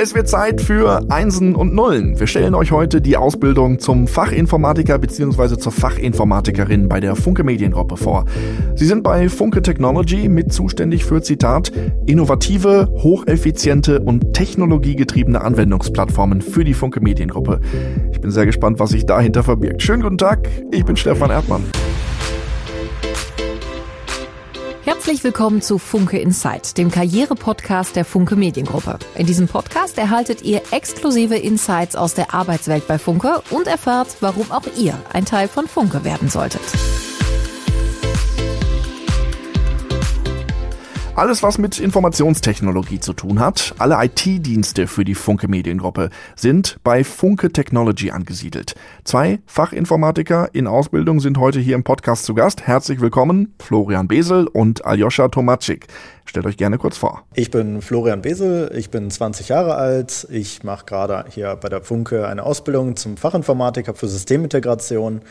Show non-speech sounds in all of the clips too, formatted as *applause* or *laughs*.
Es wird Zeit für Einsen und Nullen. Wir stellen euch heute die Ausbildung zum Fachinformatiker bzw. zur Fachinformatikerin bei der Funke Mediengruppe vor. Sie sind bei Funke Technology mit zuständig für Zitat innovative, hocheffiziente und technologiegetriebene Anwendungsplattformen für die Funke Mediengruppe. Ich bin sehr gespannt, was sich dahinter verbirgt. Schönen guten Tag, ich bin Stefan Erdmann. Herzlich willkommen zu Funke Insight, dem Karriere-Podcast der Funke Mediengruppe. In diesem Podcast erhaltet ihr exklusive Insights aus der Arbeitswelt bei Funke und erfahrt, warum auch ihr ein Teil von Funke werden solltet. Alles, was mit Informationstechnologie zu tun hat, alle IT-Dienste für die Funke Mediengruppe sind bei Funke Technology angesiedelt. Zwei Fachinformatiker in Ausbildung sind heute hier im Podcast zu Gast. Herzlich willkommen, Florian Besel und Aljoscha Tomacik. Stellt euch gerne kurz vor. Ich bin Florian Besel, ich bin 20 Jahre alt. Ich mache gerade hier bei der Funke eine Ausbildung zum Fachinformatiker für Systemintegration.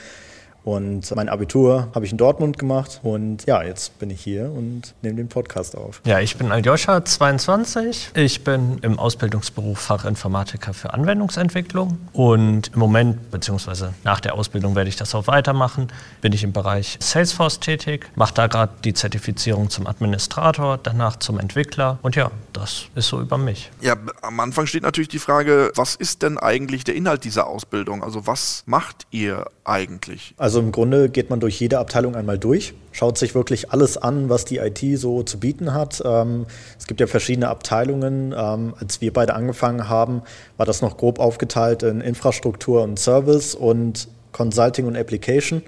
Und mein Abitur habe ich in Dortmund gemacht. Und ja, jetzt bin ich hier und nehme den Podcast auf. Ja, ich bin Aljoscha, 22. Ich bin im Ausbildungsberuf Fachinformatiker für Anwendungsentwicklung. Und im Moment, beziehungsweise nach der Ausbildung werde ich das auch weitermachen, bin ich im Bereich Salesforce tätig, mache da gerade die Zertifizierung zum Administrator, danach zum Entwickler. Und ja, das ist so über mich. Ja, am Anfang steht natürlich die Frage, was ist denn eigentlich der Inhalt dieser Ausbildung? Also was macht ihr eigentlich? Also also im Grunde geht man durch jede Abteilung einmal durch, schaut sich wirklich alles an, was die IT so zu bieten hat. Ähm, es gibt ja verschiedene Abteilungen. Ähm, als wir beide angefangen haben, war das noch grob aufgeteilt in Infrastruktur und Service und Consulting und Application.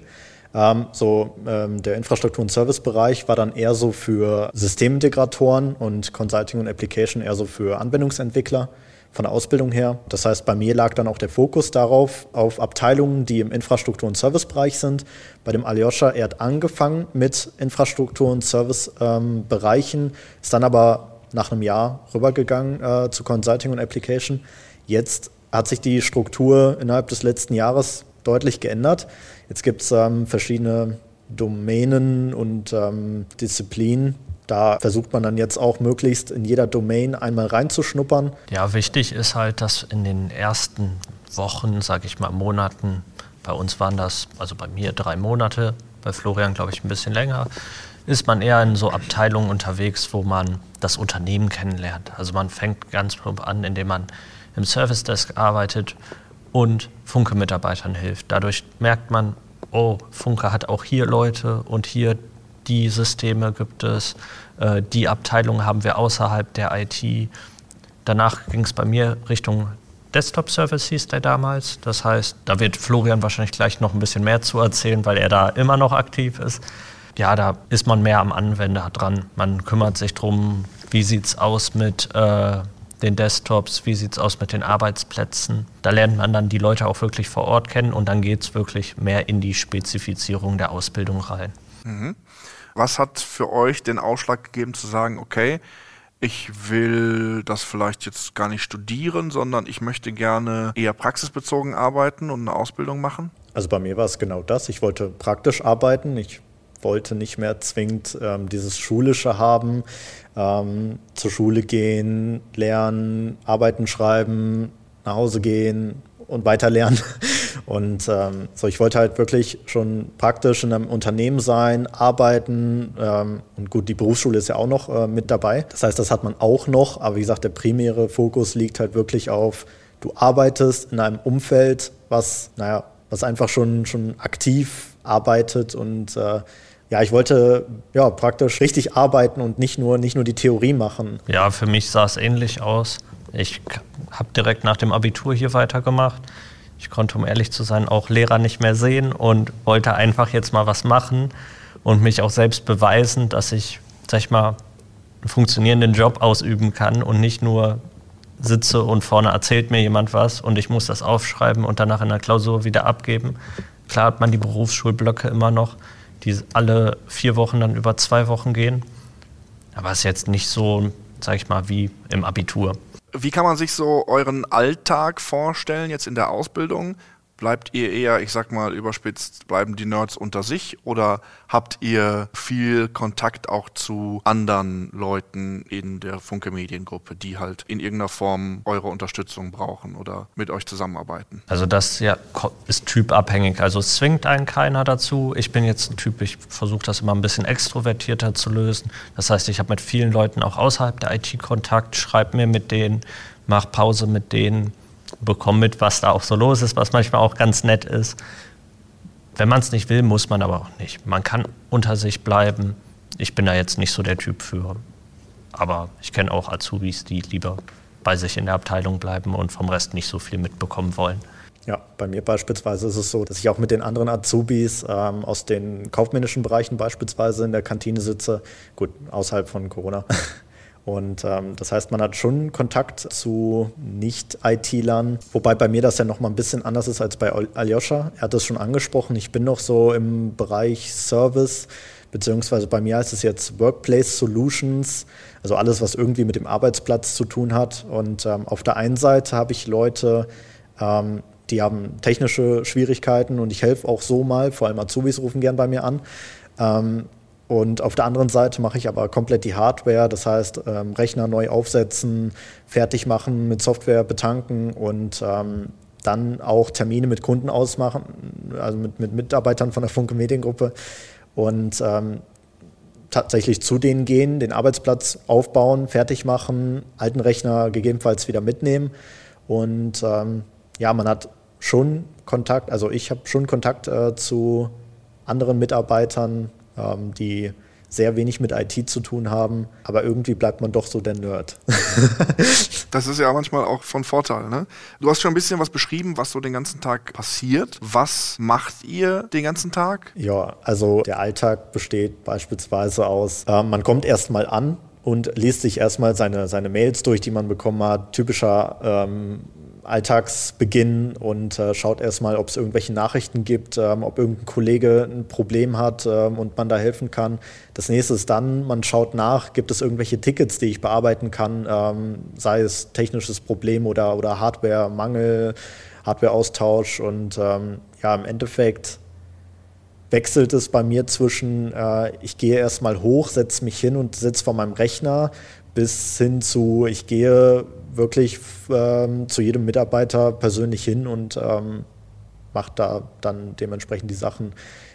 Ähm, so ähm, der Infrastruktur- und Servicebereich war dann eher so für Systemintegratoren und Consulting und Application eher so für Anwendungsentwickler von der Ausbildung her. Das heißt, bei mir lag dann auch der Fokus darauf, auf Abteilungen, die im Infrastruktur- und Servicebereich sind. Bei dem Aljoscha, er hat angefangen mit Infrastruktur- und Servicebereichen, ähm, ist dann aber nach einem Jahr rübergegangen äh, zu Consulting und Application. Jetzt hat sich die Struktur innerhalb des letzten Jahres deutlich geändert. Jetzt gibt es ähm, verschiedene Domänen und ähm, Disziplinen, da versucht man dann jetzt auch möglichst in jeder Domain einmal reinzuschnuppern. Ja, wichtig ist halt, dass in den ersten Wochen, sage ich mal, Monaten, bei uns waren das, also bei mir drei Monate, bei Florian glaube ich ein bisschen länger, ist man eher in so Abteilungen unterwegs, wo man das Unternehmen kennenlernt. Also man fängt ganz plump an, indem man im Service Desk arbeitet und Funke-Mitarbeitern hilft. Dadurch merkt man, oh, Funke hat auch hier Leute und hier die Systeme gibt es, äh, die Abteilung haben wir außerhalb der IT. Danach ging es bei mir Richtung Desktop Service hieß der damals. Das heißt, da wird Florian wahrscheinlich gleich noch ein bisschen mehr zu erzählen, weil er da immer noch aktiv ist. Ja, da ist man mehr am Anwender dran. Man kümmert sich darum, wie sieht es aus mit äh, den Desktops, wie sieht es aus mit den Arbeitsplätzen. Da lernt man dann die Leute auch wirklich vor Ort kennen und dann geht es wirklich mehr in die Spezifizierung der Ausbildung rein. Mhm. Was hat für euch den Ausschlag gegeben zu sagen, okay, ich will das vielleicht jetzt gar nicht studieren, sondern ich möchte gerne eher praxisbezogen arbeiten und eine Ausbildung machen? Also bei mir war es genau das. Ich wollte praktisch arbeiten. Ich wollte nicht mehr zwingend ähm, dieses Schulische haben, ähm, zur Schule gehen, lernen, arbeiten, schreiben, nach Hause gehen und weiter lernen. Und ähm, so, ich wollte halt wirklich schon praktisch in einem Unternehmen sein, arbeiten. Ähm, und gut, die Berufsschule ist ja auch noch äh, mit dabei. Das heißt, das hat man auch noch. Aber wie gesagt, der primäre Fokus liegt halt wirklich auf, du arbeitest in einem Umfeld, was, naja, was einfach schon, schon aktiv arbeitet und äh, ja, ich wollte ja praktisch richtig arbeiten und nicht nur, nicht nur die Theorie machen. Ja, für mich sah es ähnlich aus. Ich habe direkt nach dem Abitur hier weitergemacht. Ich konnte, um ehrlich zu sein, auch Lehrer nicht mehr sehen und wollte einfach jetzt mal was machen und mich auch selbst beweisen, dass ich, sag ich mal, einen funktionierenden Job ausüben kann und nicht nur sitze und vorne erzählt mir jemand was und ich muss das aufschreiben und danach in der Klausur wieder abgeben. Klar hat man die Berufsschulblöcke immer noch, die alle vier Wochen dann über zwei Wochen gehen. Aber es ist jetzt nicht so, sag ich mal, wie im Abitur. Wie kann man sich so euren Alltag vorstellen, jetzt in der Ausbildung? Bleibt ihr eher, ich sag mal überspitzt, bleiben die Nerds unter sich oder habt ihr viel Kontakt auch zu anderen Leuten in der Funke Mediengruppe, die halt in irgendeiner Form eure Unterstützung brauchen oder mit euch zusammenarbeiten? Also das ja, ist typabhängig. Also es zwingt einen keiner dazu. Ich bin jetzt ein Typ, ich versuche das immer ein bisschen extrovertierter zu lösen. Das heißt, ich habe mit vielen Leuten auch außerhalb der IT Kontakt, schreibe mir mit denen, mache Pause mit denen bekomme mit, was da auch so los ist, was manchmal auch ganz nett ist. Wenn man es nicht will, muss man aber auch nicht. Man kann unter sich bleiben. Ich bin da jetzt nicht so der Typ für. Aber ich kenne auch Azubis, die lieber bei sich in der Abteilung bleiben und vom Rest nicht so viel mitbekommen wollen. Ja, bei mir beispielsweise ist es so, dass ich auch mit den anderen Azubis ähm, aus den kaufmännischen Bereichen beispielsweise in der Kantine sitze. Gut, außerhalb von Corona. Und ähm, das heißt, man hat schon Kontakt zu Nicht-IT-Lern, wobei bei mir das ja noch mal ein bisschen anders ist als bei Aljoscha. Er hat es schon angesprochen, ich bin noch so im Bereich Service, beziehungsweise bei mir heißt es jetzt Workplace Solutions, also alles, was irgendwie mit dem Arbeitsplatz zu tun hat. Und ähm, auf der einen Seite habe ich Leute, ähm, die haben technische Schwierigkeiten und ich helfe auch so mal, vor allem Azubis rufen gern bei mir an. Und auf der anderen Seite mache ich aber komplett die Hardware, das heißt ähm, Rechner neu aufsetzen, fertig machen, mit Software betanken und ähm, dann auch Termine mit Kunden ausmachen, also mit, mit Mitarbeitern von der Funke Mediengruppe und ähm, tatsächlich zu denen gehen, den Arbeitsplatz aufbauen, fertig machen, alten Rechner gegebenenfalls wieder mitnehmen. Und ähm, ja, man hat schon Kontakt, also ich habe schon Kontakt äh, zu anderen Mitarbeitern, ähm, die sehr wenig mit IT zu tun haben, aber irgendwie bleibt man doch so der Nerd. *laughs* das ist ja manchmal auch von Vorteil. Ne? Du hast schon ein bisschen was beschrieben, was so den ganzen Tag passiert. Was macht ihr den ganzen Tag? Ja, also der Alltag besteht beispielsweise aus, äh, man kommt erstmal an und liest sich erstmal seine, seine Mails durch, die man bekommen hat. Typischer ähm, Alltagsbeginn und äh, schaut erstmal, ob es irgendwelche Nachrichten gibt, ähm, ob irgendein Kollege ein Problem hat ähm, und man da helfen kann. Das nächste ist dann, man schaut nach, gibt es irgendwelche Tickets, die ich bearbeiten kann, ähm, sei es technisches Problem oder, oder Hardware-Mangel, Hardware-Austausch und ähm, ja, im Endeffekt wechselt es bei mir zwischen, äh, ich gehe erstmal hoch, setze mich hin und sitze vor meinem Rechner, bis hin zu, ich gehe wirklich ähm, zu jedem Mitarbeiter persönlich hin und ähm, mache da dann dementsprechend die Sachen,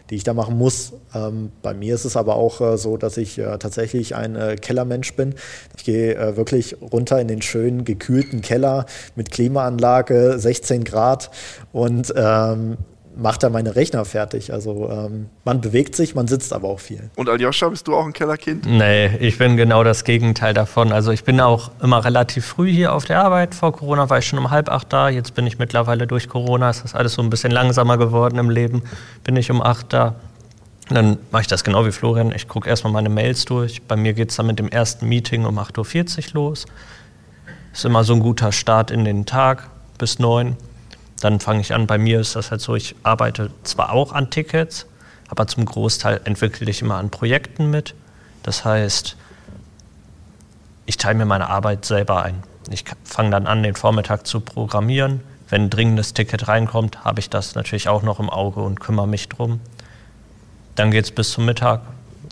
die ich da machen muss. Ähm, bei mir ist es aber auch äh, so, dass ich äh, tatsächlich ein äh, Kellermensch bin. Ich gehe äh, wirklich runter in den schönen gekühlten Keller mit Klimaanlage, 16 Grad und ähm, macht er meine Rechner fertig. Also ähm, man bewegt sich, man sitzt aber auch viel. Und Aljoscha, bist du auch ein Kellerkind? Nee, ich bin genau das Gegenteil davon. Also ich bin auch immer relativ früh hier auf der Arbeit. Vor Corona war ich schon um halb acht da. Jetzt bin ich mittlerweile durch Corona, ist das alles so ein bisschen langsamer geworden im Leben. Bin ich um acht da. Dann mache ich das genau wie Florian. Ich gucke erstmal meine Mails durch. Bei mir geht es dann mit dem ersten Meeting um 8.40 Uhr los. Ist immer so ein guter Start in den Tag bis neun. Dann fange ich an, bei mir ist das halt so, ich arbeite zwar auch an Tickets, aber zum Großteil entwickle ich immer an Projekten mit. Das heißt, ich teile mir meine Arbeit selber ein. Ich fange dann an, den Vormittag zu programmieren. Wenn ein dringendes Ticket reinkommt, habe ich das natürlich auch noch im Auge und kümmere mich drum. Dann geht es bis zum Mittag.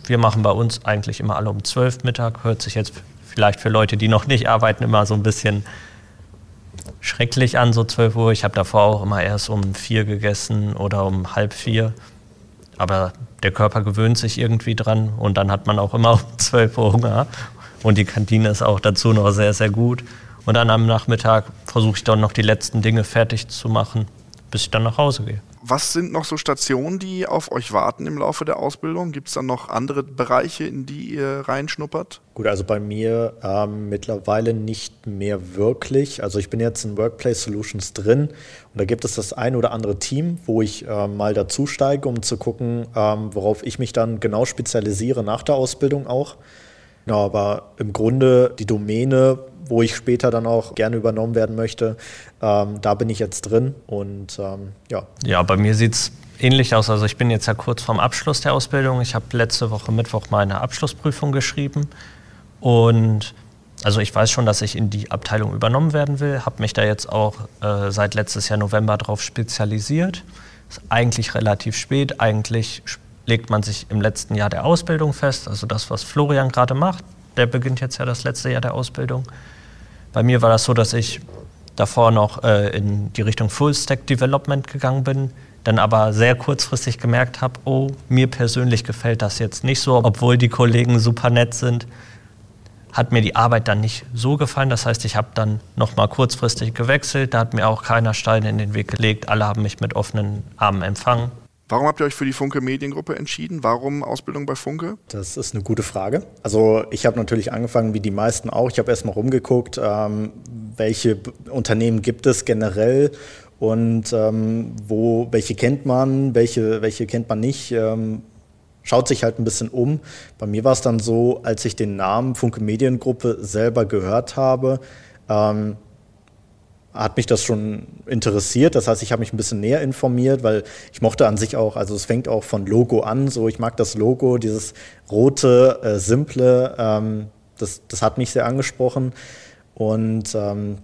Wir machen bei uns eigentlich immer alle um 12 Mittag. Hört sich jetzt vielleicht für Leute, die noch nicht arbeiten, immer so ein bisschen schrecklich an, so 12 Uhr. Ich habe davor auch immer erst um vier gegessen oder um halb vier. Aber der Körper gewöhnt sich irgendwie dran und dann hat man auch immer *laughs* um 12 Uhr Hunger. Und die Kantine ist auch dazu noch sehr, sehr gut. Und dann am Nachmittag versuche ich dann noch die letzten Dinge fertig zu machen, bis ich dann nach Hause gehe. Was sind noch so Stationen, die auf euch warten im Laufe der Ausbildung? Gibt es dann noch andere Bereiche, in die ihr reinschnuppert? Gut, also bei mir ähm, mittlerweile nicht mehr wirklich. Also ich bin jetzt in Workplace Solutions drin und da gibt es das ein oder andere Team, wo ich ähm, mal dazu steige, um zu gucken, ähm, worauf ich mich dann genau spezialisiere nach der Ausbildung auch. Genau, aber im Grunde die Domäne, wo ich später dann auch gerne übernommen werden möchte, ähm, da bin ich jetzt drin und ähm, ja. Ja, bei mir sieht es ähnlich aus. Also ich bin jetzt ja kurz vorm Abschluss der Ausbildung. Ich habe letzte Woche Mittwoch meine Abschlussprüfung geschrieben und Also ich weiß schon, dass ich in die Abteilung übernommen werden will, habe mich da jetzt auch äh, seit letztes Jahr November darauf spezialisiert. Ist eigentlich relativ spät. Eigentlich legt man sich im letzten Jahr der Ausbildung fest. Also das, was Florian gerade macht, der beginnt jetzt ja das letzte Jahr der Ausbildung. Bei mir war das so, dass ich davor noch äh, in die Richtung Full Stack Development gegangen bin, dann aber sehr kurzfristig gemerkt habe, oh, mir persönlich gefällt das jetzt nicht so, obwohl die Kollegen super nett sind hat mir die Arbeit dann nicht so gefallen. Das heißt, ich habe dann noch mal kurzfristig gewechselt. Da hat mir auch keiner Steine in den Weg gelegt. Alle haben mich mit offenen Armen empfangen. Warum habt ihr euch für die Funke Mediengruppe entschieden? Warum Ausbildung bei Funke? Das ist eine gute Frage. Also ich habe natürlich angefangen wie die meisten auch. Ich habe erstmal rumgeguckt, ähm, welche Unternehmen gibt es generell und ähm, wo, welche kennt man, welche, welche kennt man nicht. Ähm, schaut sich halt ein bisschen um. Bei mir war es dann so, als ich den Namen Funke Mediengruppe selber gehört habe, ähm, hat mich das schon interessiert. Das heißt, ich habe mich ein bisschen näher informiert, weil ich mochte an sich auch, also es fängt auch von Logo an, so ich mag das Logo, dieses rote, äh, simple, ähm, das, das hat mich sehr angesprochen. Und ähm,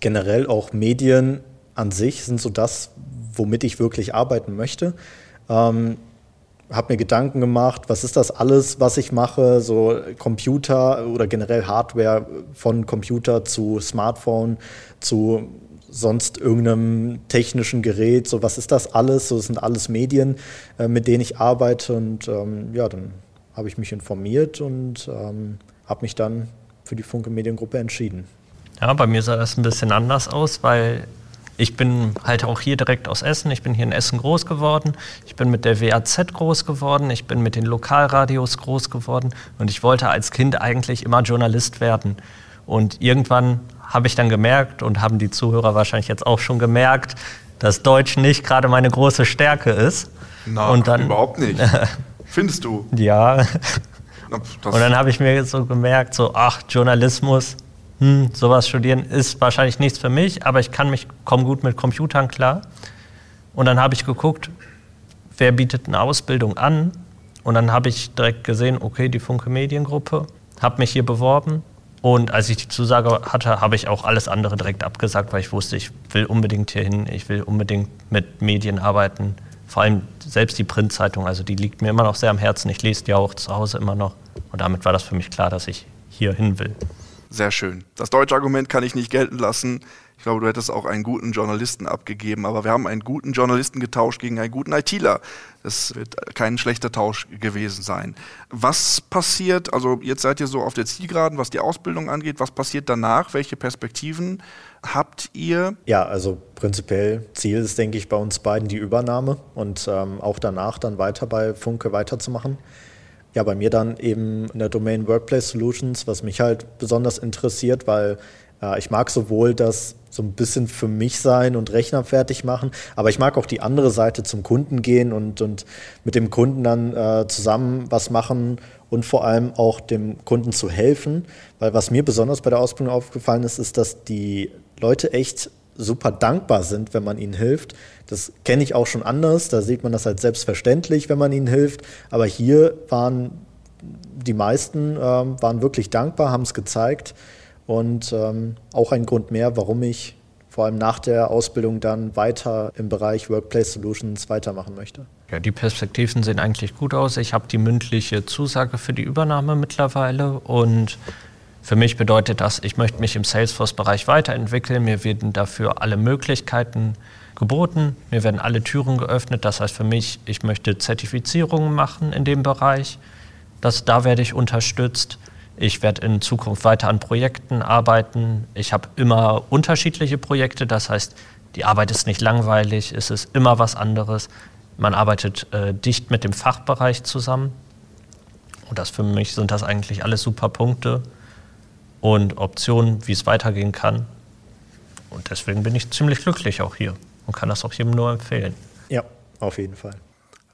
generell auch Medien an sich sind so das, womit ich wirklich arbeiten möchte. Ähm, habe mir Gedanken gemacht, was ist das alles, was ich mache, so Computer oder generell Hardware von Computer zu Smartphone zu sonst irgendeinem technischen Gerät, so was ist das alles, so das sind alles Medien, äh, mit denen ich arbeite und ähm, ja, dann habe ich mich informiert und ähm, habe mich dann für die Funke Mediengruppe entschieden. Ja, bei mir sah das ein bisschen anders aus, weil ich bin halt auch hier direkt aus Essen. Ich bin hier in Essen groß geworden. Ich bin mit der WAZ groß geworden. Ich bin mit den Lokalradios groß geworden. Und ich wollte als Kind eigentlich immer Journalist werden. Und irgendwann habe ich dann gemerkt und haben die Zuhörer wahrscheinlich jetzt auch schon gemerkt, dass Deutsch nicht gerade meine große Stärke ist. Na, und dann, überhaupt nicht. *laughs* Findest du? Ja. und dann habe ich mir so gemerkt, so, ach, Journalismus, hm, sowas studieren ist wahrscheinlich nichts für mich, aber ich kann mich, komme gut mit Computern klar. Und dann habe ich geguckt, wer bietet eine Ausbildung an. Und dann habe ich direkt gesehen, okay, die Funke Mediengruppe, habe mich hier beworben. Und als ich die Zusage hatte, habe ich auch alles andere direkt abgesagt, weil ich wusste, ich will unbedingt hier hin, ich will unbedingt mit Medien arbeiten. Vor allem selbst die Printzeitung, also die liegt mir immer noch sehr am Herzen. Ich lese die auch zu Hause immer noch. Und damit war das für mich klar, dass ich hier hin will. Sehr schön. Das deutsche Argument kann ich nicht gelten lassen. Ich glaube, du hättest auch einen guten Journalisten abgegeben, aber wir haben einen guten Journalisten getauscht gegen einen guten ITler. Das wird kein schlechter Tausch gewesen sein. Was passiert, also jetzt seid ihr so auf der Zielgeraden, was die Ausbildung angeht, was passiert danach? Welche Perspektiven habt ihr? Ja, also prinzipiell Ziel ist, denke ich, bei uns beiden die Übernahme und ähm, auch danach dann weiter bei Funke weiterzumachen. Ja, bei mir dann eben in der Domain Workplace Solutions, was mich halt besonders interessiert, weil äh, ich mag sowohl das so ein bisschen für mich sein und Rechner fertig machen, aber ich mag auch die andere Seite zum Kunden gehen und, und mit dem Kunden dann äh, zusammen was machen und vor allem auch dem Kunden zu helfen, weil was mir besonders bei der Ausbildung aufgefallen ist, ist, dass die Leute echt super dankbar sind, wenn man ihnen hilft. Das kenne ich auch schon anders. Da sieht man das halt selbstverständlich, wenn man ihnen hilft. Aber hier waren die meisten ähm, waren wirklich dankbar, haben es gezeigt. Und ähm, auch ein Grund mehr, warum ich vor allem nach der Ausbildung dann weiter im Bereich Workplace Solutions weitermachen möchte. Ja, die Perspektiven sehen eigentlich gut aus. Ich habe die mündliche Zusage für die Übernahme mittlerweile und für mich bedeutet das, ich möchte mich im Salesforce-Bereich weiterentwickeln. Mir werden dafür alle Möglichkeiten geboten. Mir werden alle Türen geöffnet. Das heißt für mich, ich möchte Zertifizierungen machen in dem Bereich. Das, da werde ich unterstützt. Ich werde in Zukunft weiter an Projekten arbeiten. Ich habe immer unterschiedliche Projekte. Das heißt, die Arbeit ist nicht langweilig. Es ist immer was anderes. Man arbeitet äh, dicht mit dem Fachbereich zusammen. Und das für mich sind das eigentlich alles super Punkte und Optionen, wie es weitergehen kann. Und deswegen bin ich ziemlich glücklich auch hier und kann das auch jedem nur empfehlen. Ja, auf jeden Fall.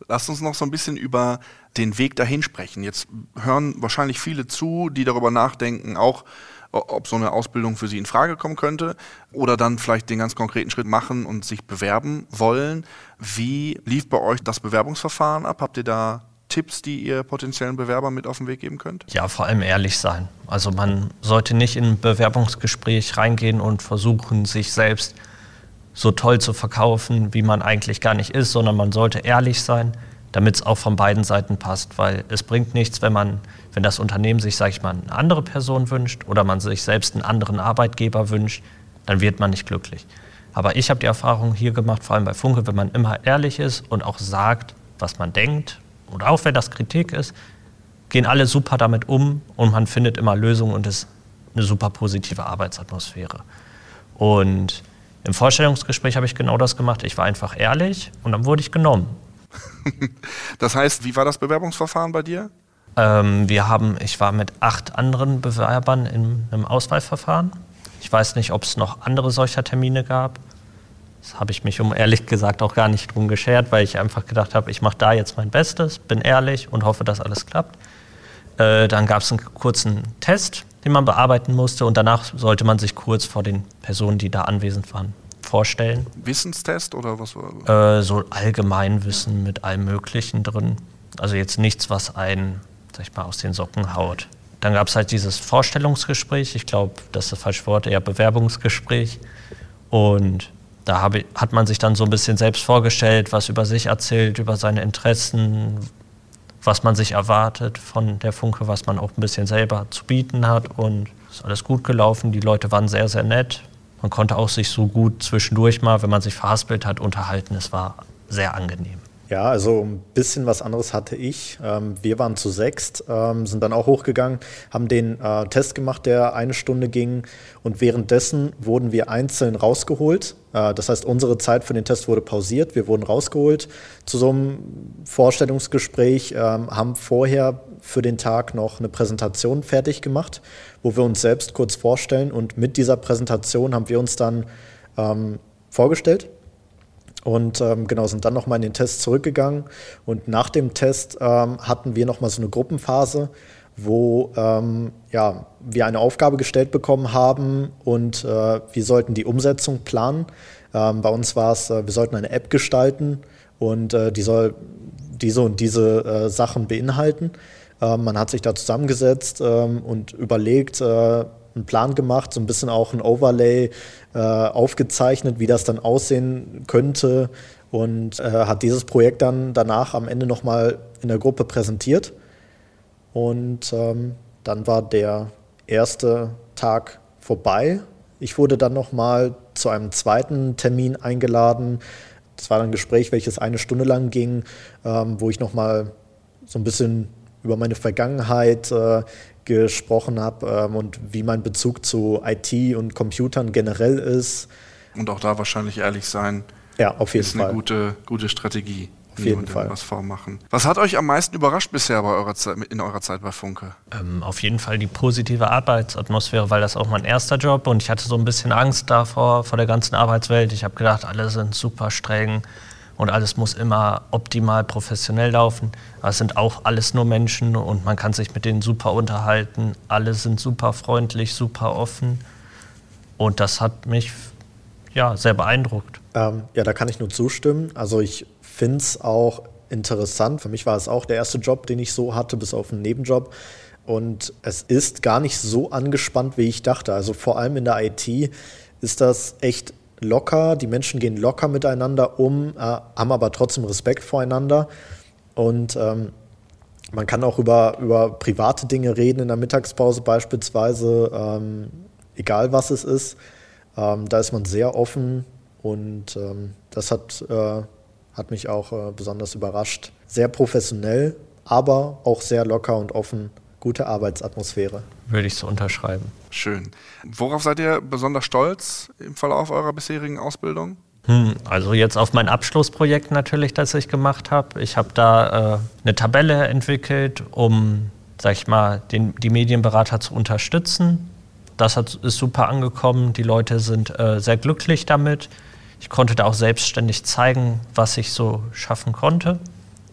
Lasst uns noch so ein bisschen über den Weg dahin sprechen. Jetzt hören wahrscheinlich viele zu, die darüber nachdenken, auch ob so eine Ausbildung für sie in Frage kommen könnte oder dann vielleicht den ganz konkreten Schritt machen und sich bewerben wollen. Wie lief bei euch das Bewerbungsverfahren ab? Habt ihr da Tipps, die ihr potenziellen Bewerbern mit auf den Weg geben könnt? Ja, vor allem ehrlich sein. Also man sollte nicht in ein Bewerbungsgespräch reingehen und versuchen, sich selbst so toll zu verkaufen, wie man eigentlich gar nicht ist, sondern man sollte ehrlich sein, damit es auch von beiden Seiten passt. Weil es bringt nichts, wenn man, wenn das Unternehmen sich, sage ich mal, eine andere Person wünscht oder man sich selbst einen anderen Arbeitgeber wünscht, dann wird man nicht glücklich. Aber ich habe die Erfahrung hier gemacht, vor allem bei Funke, wenn man immer ehrlich ist und auch sagt, was man denkt, oder auch wenn das Kritik ist, gehen alle super damit um und man findet immer Lösungen und es ist eine super positive Arbeitsatmosphäre. Und im Vorstellungsgespräch habe ich genau das gemacht. Ich war einfach ehrlich und dann wurde ich genommen. *laughs* das heißt, wie war das Bewerbungsverfahren bei dir? Ähm, wir haben, ich war mit acht anderen Bewerbern in einem Auswahlverfahren. Ich weiß nicht, ob es noch andere solcher Termine gab. Das habe ich mich, um ehrlich gesagt, auch gar nicht drum geschert, weil ich einfach gedacht habe, ich mache da jetzt mein Bestes, bin ehrlich und hoffe, dass alles klappt. Äh, dann gab es einen kurzen Test, den man bearbeiten musste und danach sollte man sich kurz vor den Personen, die da anwesend waren, vorstellen. Wissenstest oder was war? Äh, so Allgemeinwissen mit allem Möglichen drin. Also jetzt nichts, was einen, sag ich mal, aus den Socken haut. Dann gab es halt dieses Vorstellungsgespräch, ich glaube, das ist das falsche Wort, eher Bewerbungsgespräch. Und da habe, hat man sich dann so ein bisschen selbst vorgestellt, was über sich erzählt, über seine Interessen, was man sich erwartet von der Funke, was man auch ein bisschen selber zu bieten hat. Und es ist alles gut gelaufen. Die Leute waren sehr, sehr nett. Man konnte auch sich so gut zwischendurch mal, wenn man sich verhaspelt hat, unterhalten. Es war sehr angenehm. Ja, also ein bisschen was anderes hatte ich. Ähm, wir waren zu sechst, ähm, sind dann auch hochgegangen, haben den äh, Test gemacht, der eine Stunde ging. Und währenddessen wurden wir einzeln rausgeholt. Äh, das heißt, unsere Zeit für den Test wurde pausiert. Wir wurden rausgeholt zu so einem Vorstellungsgespräch, ähm, haben vorher für den Tag noch eine Präsentation fertig gemacht, wo wir uns selbst kurz vorstellen. Und mit dieser Präsentation haben wir uns dann vorgestellt und ähm, genau, sind dann nochmal in den Test zurückgegangen. Und nach dem Test ähm, hatten wir nochmal so eine Gruppenphase, wo ähm, ja, wir eine Aufgabe gestellt bekommen haben und äh, wir sollten die Umsetzung planen. Ähm, bei uns war es, äh, wir sollten eine App gestalten und äh, die soll diese und diese äh, Sachen beinhalten. Ähm, man hat sich da zusammengesetzt ähm, und überlegt, äh, einen Plan gemacht, so ein bisschen auch ein Overlay äh, aufgezeichnet, wie das dann aussehen könnte und äh, hat dieses Projekt dann danach am Ende nochmal in der Gruppe präsentiert. Und ähm, dann war der erste Tag vorbei. Ich wurde dann nochmal zu einem zweiten Termin eingeladen. Das war dann ein Gespräch, welches eine Stunde lang ging, ähm, wo ich nochmal so ein bisschen über meine Vergangenheit äh, gesprochen habe ähm, und wie mein Bezug zu IT und Computern generell ist. Und auch da wahrscheinlich ehrlich sein. Ja, auf jeden ist Fall. eine gute, gute Strategie. Auf jeden Fall. Was vormachen. Was hat euch am meisten überrascht bisher bei eurer Zeit, in eurer Zeit bei Funke? Ähm, auf jeden Fall die positive Arbeitsatmosphäre, weil das auch mein erster Job und ich hatte so ein bisschen Angst davor, vor der ganzen Arbeitswelt. Ich habe gedacht, alle sind super streng und alles muss immer optimal professionell laufen. Es sind auch alles nur Menschen und man kann sich mit denen super unterhalten. Alle sind super freundlich, super offen. Und das hat mich ja, sehr beeindruckt. Ähm, ja, da kann ich nur zustimmen. Also ich finde es auch interessant. Für mich war es auch der erste Job, den ich so hatte, bis auf einen Nebenjob. Und es ist gar nicht so angespannt, wie ich dachte. Also vor allem in der IT ist das echt locker, die Menschen gehen locker miteinander um, äh, haben aber trotzdem Respekt voreinander. Und ähm, man kann auch über, über private Dinge reden in der Mittagspause beispielsweise, ähm, egal was es ist. Ähm, da ist man sehr offen und ähm, das hat, äh, hat mich auch äh, besonders überrascht. Sehr professionell, aber auch sehr locker und offen gute Arbeitsatmosphäre. Würde ich so unterschreiben. Schön. Worauf seid ihr besonders stolz im Verlauf eurer bisherigen Ausbildung? Hm, also jetzt auf mein Abschlussprojekt natürlich, das ich gemacht habe. Ich habe da äh, eine Tabelle entwickelt, um, sag ich mal, den, die Medienberater zu unterstützen. Das hat, ist super angekommen. Die Leute sind äh, sehr glücklich damit. Ich konnte da auch selbstständig zeigen, was ich so schaffen konnte,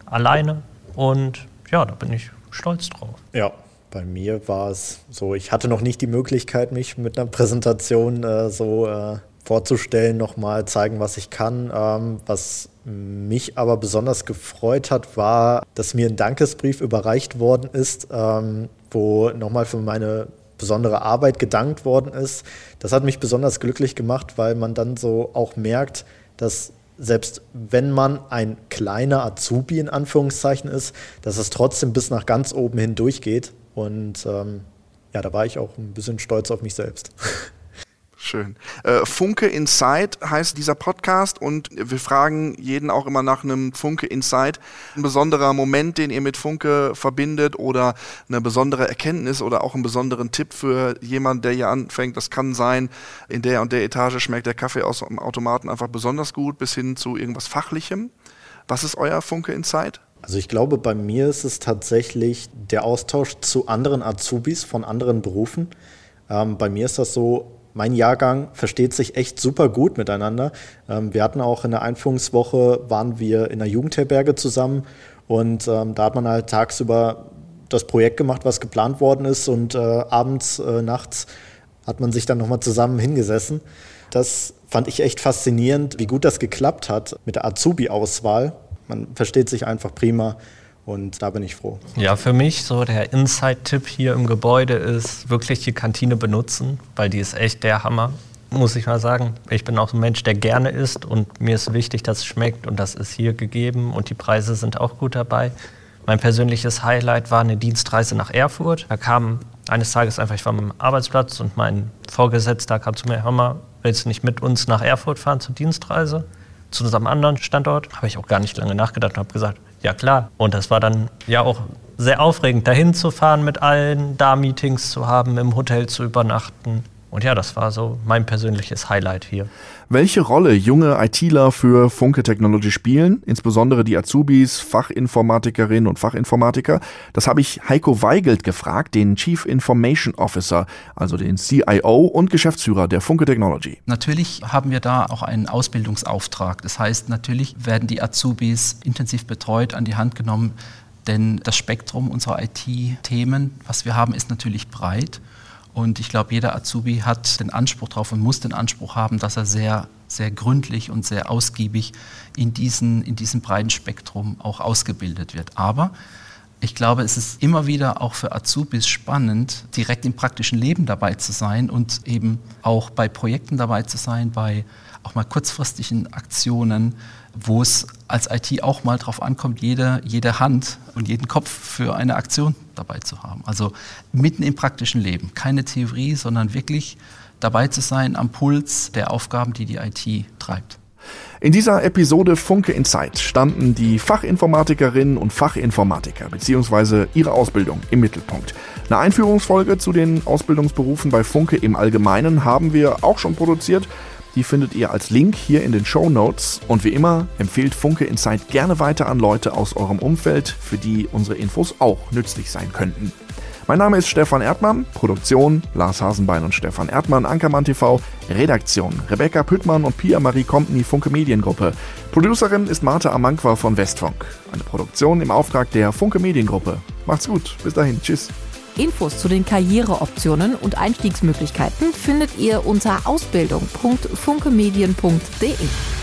alleine. Und ja, da bin ich stolz drauf. Ja, bei mir war es so, ich hatte noch nicht die Möglichkeit, mich mit einer Präsentation äh, so äh, vorzustellen, nochmal zeigen, was ich kann. Ähm, was mich aber besonders gefreut hat, war, dass mir ein Dankesbrief überreicht worden ist, ähm, wo nochmal für meine besondere Arbeit gedankt worden ist. Das hat mich besonders glücklich gemacht, weil man dann so auch merkt, dass selbst wenn man ein kleiner Azubi in Anführungszeichen ist, dass es trotzdem bis nach ganz oben hin durchgeht. Und ähm, ja, da war ich auch ein bisschen stolz auf mich selbst. *laughs* Schön. Äh, Funke Inside heißt dieser Podcast und wir fragen jeden auch immer nach einem Funke Inside. Ein besonderer Moment, den ihr mit Funke verbindet oder eine besondere Erkenntnis oder auch einen besonderen Tipp für jemanden, der hier anfängt. Das kann sein, in der und der Etage schmeckt der Kaffee aus dem Automaten einfach besonders gut bis hin zu irgendwas Fachlichem. Was ist euer Funke Inside? Also ich glaube, bei mir ist es tatsächlich der Austausch zu anderen Azubis von anderen Berufen. Ähm, bei mir ist das so, mein Jahrgang versteht sich echt super gut miteinander. Ähm, wir hatten auch in der Einführungswoche, waren wir in der Jugendherberge zusammen und ähm, da hat man halt tagsüber das Projekt gemacht, was geplant worden ist und äh, abends, äh, nachts hat man sich dann nochmal zusammen hingesessen. Das fand ich echt faszinierend, wie gut das geklappt hat mit der Azubi-Auswahl. Man versteht sich einfach prima. Und da bin ich froh. Ja, für mich so der Inside-Tipp hier im Gebäude ist wirklich die Kantine benutzen, weil die ist echt der Hammer, muss ich mal sagen. Ich bin auch ein Mensch, der gerne isst und mir ist wichtig, dass es schmeckt und das ist hier gegeben und die Preise sind auch gut dabei. Mein persönliches Highlight war eine Dienstreise nach Erfurt. Da kam eines Tages einfach, ich war am Arbeitsplatz und mein Vorgesetzter kam zu mir, hör mal, willst du nicht mit uns nach Erfurt fahren zur Dienstreise? Zu unserem anderen Standort? Habe ich auch gar nicht lange nachgedacht und habe gesagt, ja klar. Und das war dann ja auch sehr aufregend, dahin zu fahren mit allen, da Meetings zu haben, im Hotel zu übernachten. Und ja, das war so mein persönliches Highlight hier. Welche Rolle junge ITler für Funke Technology spielen, insbesondere die Azubis, Fachinformatikerinnen und Fachinformatiker, das habe ich Heiko Weigelt gefragt, den Chief Information Officer, also den CIO und Geschäftsführer der Funke Technology. Natürlich haben wir da auch einen Ausbildungsauftrag. Das heißt, natürlich werden die Azubis intensiv betreut, an die Hand genommen, denn das Spektrum unserer IT-Themen, was wir haben, ist natürlich breit. Und ich glaube, jeder Azubi hat den Anspruch darauf und muss den Anspruch haben, dass er sehr, sehr gründlich und sehr ausgiebig in, diesen, in diesem breiten Spektrum auch ausgebildet wird. Aber ich glaube, es ist immer wieder auch für Azubis spannend, direkt im praktischen Leben dabei zu sein und eben auch bei Projekten dabei zu sein, bei auch mal kurzfristigen Aktionen, wo es als IT auch mal drauf ankommt, jede, jede Hand und jeden Kopf für eine Aktion dabei zu haben. Also mitten im praktischen Leben. Keine Theorie, sondern wirklich dabei zu sein am Puls der Aufgaben, die die IT treibt. In dieser Episode Funke Insight standen die Fachinformatikerinnen und Fachinformatiker bzw. ihre Ausbildung im Mittelpunkt. Eine Einführungsfolge zu den Ausbildungsberufen bei Funke im Allgemeinen haben wir auch schon produziert. Die findet ihr als Link hier in den Show Notes. Und wie immer empfehlt Funke Insight gerne weiter an Leute aus eurem Umfeld, für die unsere Infos auch nützlich sein könnten. Mein Name ist Stefan Erdmann, Produktion Lars Hasenbein und Stefan Erdmann, Ankermann TV, Redaktion Rebecca Püttmann und Pia Marie Company Funke Mediengruppe. Producerin ist Martha Amankwa von Westfunk. Eine Produktion im Auftrag der Funke Mediengruppe. Macht's gut, bis dahin, tschüss. Infos zu den Karriereoptionen und Einstiegsmöglichkeiten findet ihr unter ausbildung.funkemedien.de.